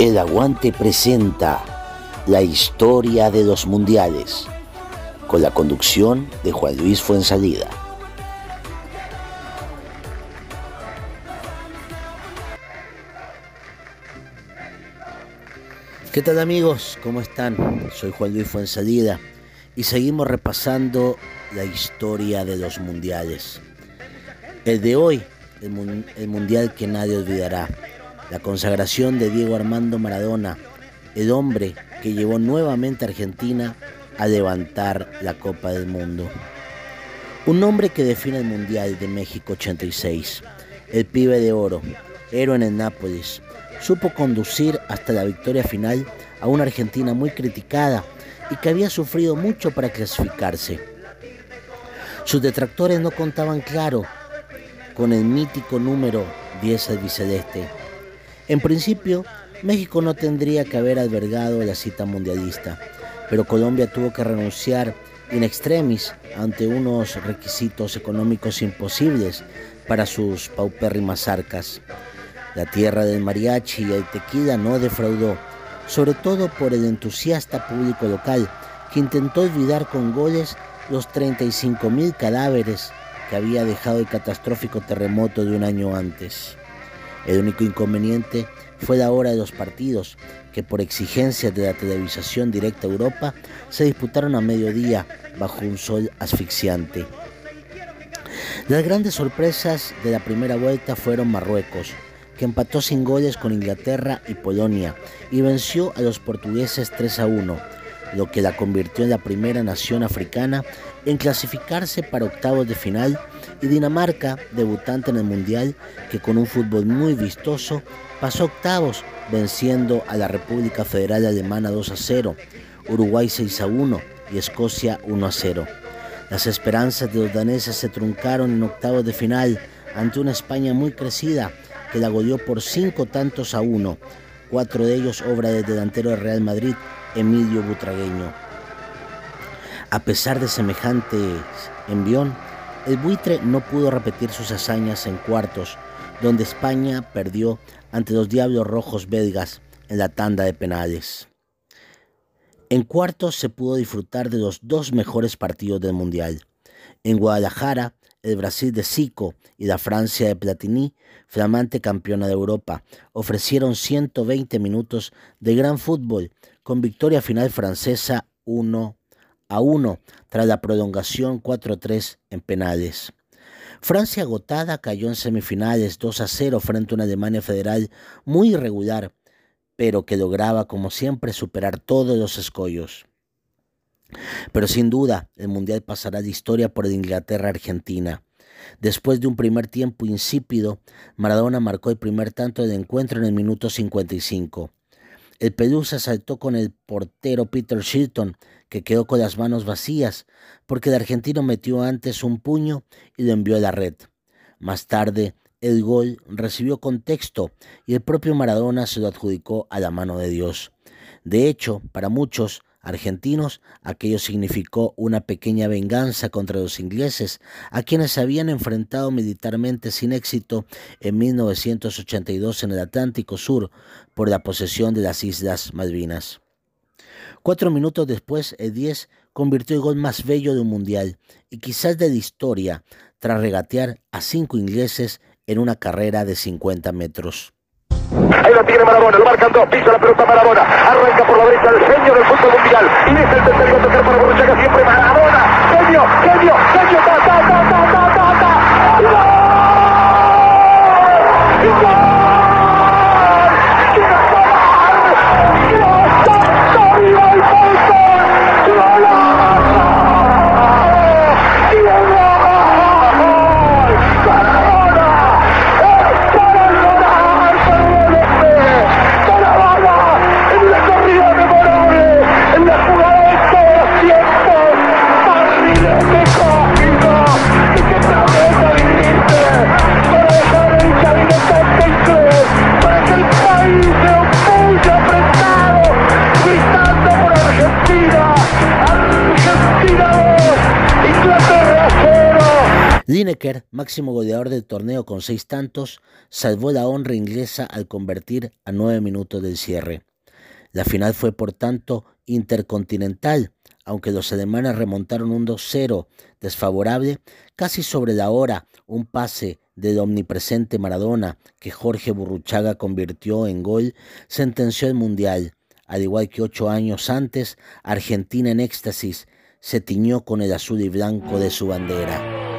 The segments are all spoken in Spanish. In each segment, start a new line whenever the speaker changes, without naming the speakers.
El Aguante presenta la historia de los mundiales con la conducción de Juan Luis Fuensalida. ¿Qué tal amigos? ¿Cómo están? Soy Juan Luis Fuensalida y seguimos repasando la historia de los mundiales. El de hoy, el, el mundial que nadie olvidará, la consagración de Diego Armando Maradona, el hombre que llevó nuevamente a Argentina a levantar la Copa del Mundo. Un hombre que define el Mundial de México 86, el pibe de oro, héroe en el Nápoles, supo conducir hasta la victoria final a una Argentina muy criticada y que había sufrido mucho para clasificarse. Sus detractores no contaban claro con el mítico número 10 albiceleste en principio, México no tendría que haber albergado la cita mundialista, pero Colombia tuvo que renunciar in extremis ante unos requisitos económicos imposibles para sus paupérrimas arcas. La tierra del mariachi y el tequila no defraudó, sobre todo por el entusiasta público local que intentó olvidar con goles los 35 mil cadáveres que había dejado el catastrófico terremoto de un año antes. El único inconveniente fue la hora de los partidos, que por exigencias de la televisación directa a Europa se disputaron a mediodía bajo un sol asfixiante. Las grandes sorpresas de la primera vuelta fueron Marruecos, que empató sin goles con Inglaterra y Polonia y venció a los portugueses 3 a 1, lo que la convirtió en la primera nación africana en clasificarse para octavos de final y Dinamarca, debutante en el Mundial, que con un fútbol muy vistoso pasó octavos venciendo a la República Federal Alemana 2 a 0, Uruguay 6 a 1 y Escocia 1 a 0. Las esperanzas de los daneses se truncaron en octavos de final ante una España muy crecida que la goleó por cinco tantos a uno, cuatro de ellos obra del delantero de Real Madrid, Emilio Butragueño. A pesar de semejante envión, el buitre no pudo repetir sus hazañas en cuartos, donde España perdió ante los Diablos Rojos belgas en la tanda de penales. En cuartos se pudo disfrutar de los dos mejores partidos del Mundial. En Guadalajara, el Brasil de Zico y la Francia de Platini, flamante campeona de Europa, ofrecieron 120 minutos de gran fútbol con victoria final francesa 1 a 1 tras la prolongación 4-3 en penales. Francia agotada cayó en semifinales 2 a 0 frente a una Alemania federal muy irregular, pero que lograba como siempre superar todos los escollos. Pero sin duda, el Mundial pasará de historia por Inglaterra-Argentina. Después de un primer tiempo insípido, Maradona marcó el primer tanto del encuentro en el minuto 55. El Pelusa saltó con el portero Peter Shilton, que quedó con las manos vacías, porque el argentino metió antes un puño y lo envió a la red. Más tarde, el gol recibió contexto y el propio Maradona se lo adjudicó a la mano de Dios. De hecho, para muchos, argentinos, aquello significó una pequeña venganza contra los ingleses, a quienes habían enfrentado militarmente sin éxito en 1982 en el Atlántico Sur por la posesión de las Islas Malvinas. Cuatro minutos después, el 10 convirtió el gol más bello de un mundial y quizás de la historia, tras regatear a cinco ingleses en una carrera de 50 metros.
Ahí tiene Marabona, lo marcan dos, la pelota Marabona, arranca fútbol
Lineker, máximo goleador del torneo con seis tantos, salvó la honra inglesa al convertir a nueve minutos del cierre. La final fue por tanto intercontinental, aunque los alemanes remontaron un 2-0 desfavorable, casi sobre la hora un pase del omnipresente Maradona que Jorge Burruchaga convirtió en gol sentenció el Mundial. Al igual que ocho años antes, Argentina en éxtasis se tiñó con el azul y blanco de su bandera.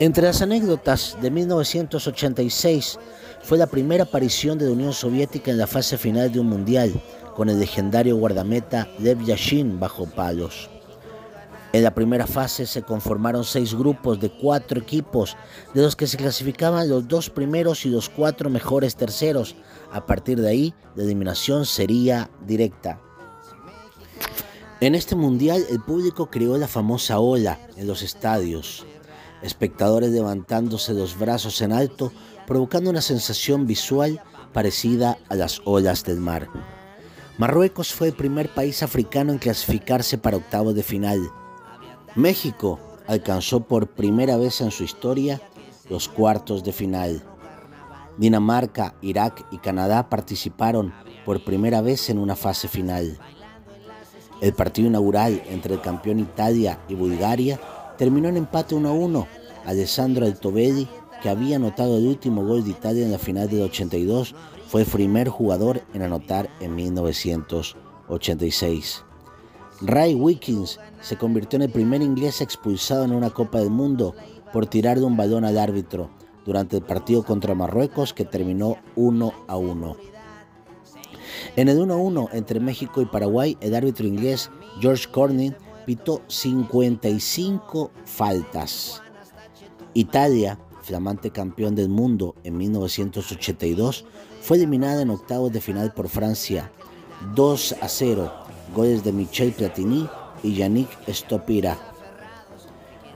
Entre las anécdotas de 1986 fue la primera aparición de la Unión Soviética en la fase final de un mundial, con el legendario guardameta Lev Yashin bajo palos. En la primera fase se conformaron seis grupos de cuatro equipos, de los que se clasificaban los dos primeros y los cuatro mejores terceros. A partir de ahí, la eliminación sería directa. En este mundial, el público creó la famosa ola en los estadios espectadores levantándose los brazos en alto, provocando una sensación visual parecida a las olas del mar. Marruecos fue el primer país africano en clasificarse para octavos de final. México alcanzó por primera vez en su historia los cuartos de final. Dinamarca, Irak y Canadá participaron por primera vez en una fase final. El partido inaugural entre el campeón Italia y Bulgaria terminó en empate 1 a 1. Alessandro Altobelli, que había anotado el último gol de Italia en la final del 82, fue el primer jugador en anotar en 1986. Ray Wickens se convirtió en el primer inglés expulsado en una Copa del Mundo por tirar de un balón al árbitro durante el partido contra Marruecos que terminó 1 a 1. En el 1 a 1 entre México y Paraguay, el árbitro inglés George Corning pitó 55 faltas. Italia, flamante campeón del mundo en 1982, fue eliminada en octavos de final por Francia 2 a 0, goles de Michel Platini y Yannick Stopira.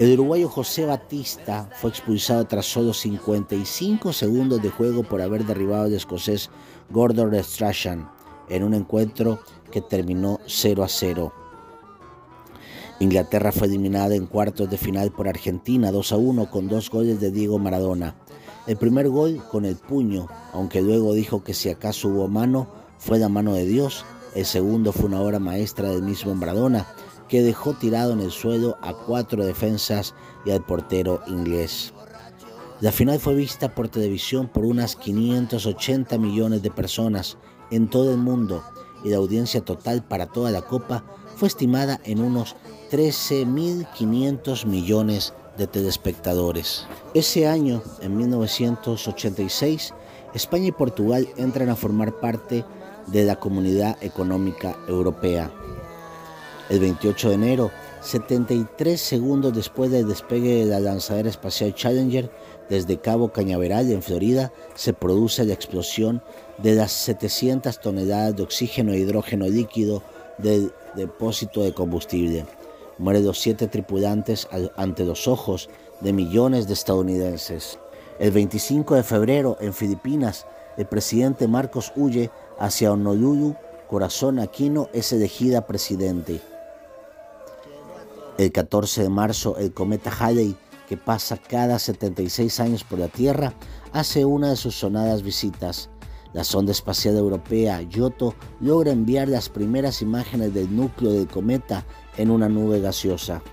El uruguayo José Batista fue expulsado tras solo 55 segundos de juego por haber derribado al escocés Gordon Strachan en un encuentro que terminó 0 a 0. Inglaterra fue eliminada en cuartos de final por Argentina 2 a 1 con dos goles de Diego Maradona. El primer gol con el puño, aunque luego dijo que si acaso hubo mano, fue la mano de Dios. El segundo fue una obra maestra del mismo Maradona, que dejó tirado en el suelo a cuatro defensas y al portero inglés. La final fue vista por televisión por unas 580 millones de personas en todo el mundo y la audiencia total para toda la Copa fue estimada en unos 13.500 millones de telespectadores. Ese año, en 1986, España y Portugal entran a formar parte de la Comunidad Económica Europea. El 28 de enero, 73 segundos después del despegue de la lanzadera espacial Challenger desde Cabo Cañaveral en Florida, se produce la explosión de las 700 toneladas de oxígeno e hidrógeno líquido del depósito de combustible mueren los siete tripulantes ante los ojos de millones de estadounidenses. El 25 de febrero, en Filipinas, el presidente Marcos Huye hacia Honolulu, Corazón Aquino es elegida presidente. El 14 de marzo, el cometa Halley, que pasa cada 76 años por la Tierra, hace una de sus sonadas visitas. La sonda espacial europea Giotto logra enviar las primeras imágenes del núcleo del cometa en una nube gaseosa.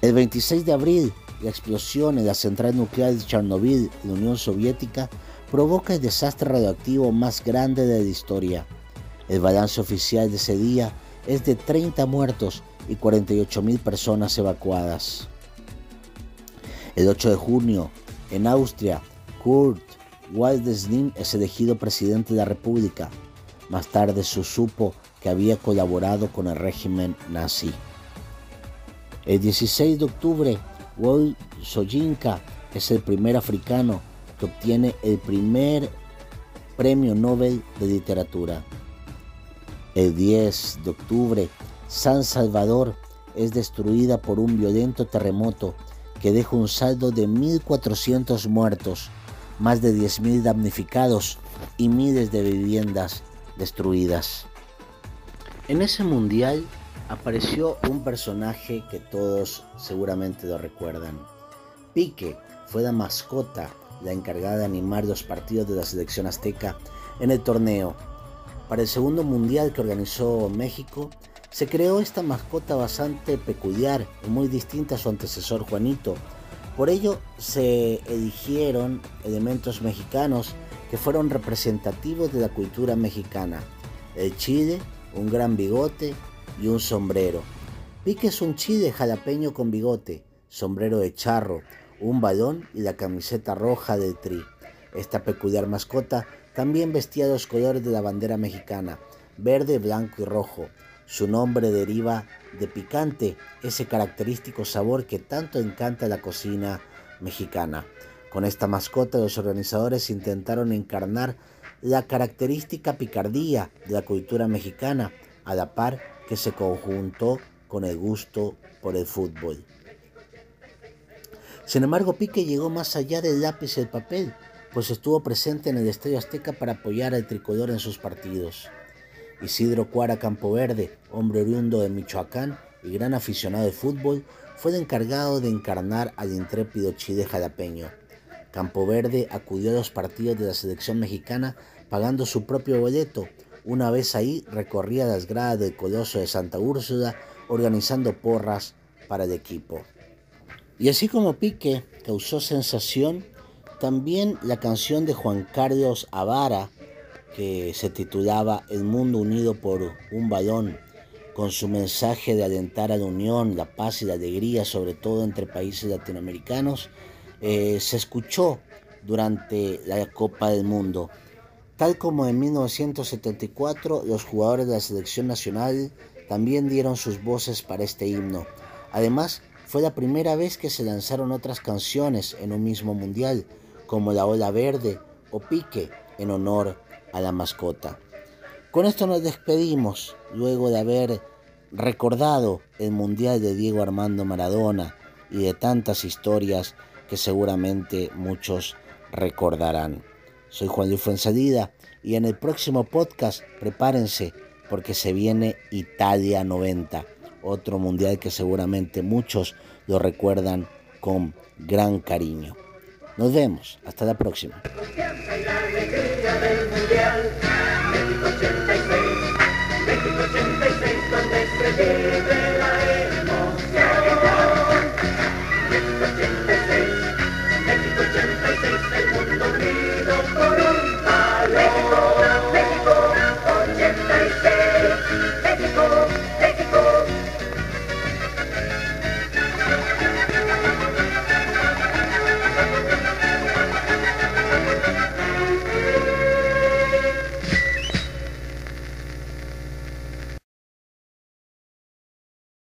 El 26 de abril, la explosión en la central nuclear de Chernobyl, la Unión Soviética, provoca el desastre radioactivo más grande de la historia. El balance oficial de ese día es de 30 muertos y 48.000 personas evacuadas. El 8 de junio, en Austria, Kurt Waldesnin es elegido presidente de la República. Más tarde se supo que había colaborado con el régimen nazi. El 16 de octubre, Wol Soyinka es el primer africano que obtiene el primer premio Nobel de Literatura. El 10 de octubre, San Salvador es destruida por un violento terremoto que deja un saldo de 1.400 muertos, más de 10.000 damnificados y miles de viviendas destruidas. En ese mundial apareció un personaje que todos seguramente lo recuerdan. Pique fue la mascota, la encargada de animar los partidos de la selección azteca en el torneo. Para el segundo mundial que organizó México, se creó esta mascota bastante peculiar y muy distinta a su antecesor Juanito. Por ello se eligieron elementos mexicanos que fueron representativos de la cultura mexicana. El chile, un gran bigote y un sombrero. Pique es un chile jalapeño con bigote, sombrero de charro, un balón y la camiseta roja del tri. Esta peculiar mascota también vestía los colores de la bandera mexicana, verde, blanco y rojo, su nombre deriva de picante, ese característico sabor que tanto encanta la cocina mexicana. Con esta mascota los organizadores intentaron encarnar la característica picardía de la cultura mexicana, a la par que se conjuntó con el gusto por el fútbol. Sin embargo, Pique llegó más allá del lápiz y el papel, pues estuvo presente en el Estadio Azteca para apoyar al tricolor en sus partidos. Isidro Cuara Campoverde, hombre oriundo de Michoacán y gran aficionado de fútbol, fue el encargado de encarnar al intrépido Chile jalapeño. Campoverde acudió a los partidos de la selección mexicana pagando su propio boleto. Una vez ahí recorría las gradas del Coloso de Santa Úrsula organizando porras para el equipo. Y así como Pique causó sensación, también la canción de Juan Carlos Avara que se titulaba El mundo unido por un balón, con su mensaje de alentar a la unión, la paz y la alegría, sobre todo entre países latinoamericanos, eh, se escuchó durante la Copa del Mundo. Tal como en 1974, los jugadores de la selección nacional también dieron sus voces para este himno. Además, fue la primera vez que se lanzaron otras canciones en un mismo mundial, como La Ola Verde o Pique, en honor a la mascota. Con esto nos despedimos luego de haber recordado el Mundial de Diego Armando Maradona y de tantas historias que seguramente muchos recordarán. Soy Juan Luis Fuenzalida y en el próximo podcast prepárense porque se viene Italia 90, otro mundial que seguramente muchos lo recuerdan con gran cariño. Nos vemos, hasta la próxima el mundial. México 86, México 86, donde se vive la emoción. México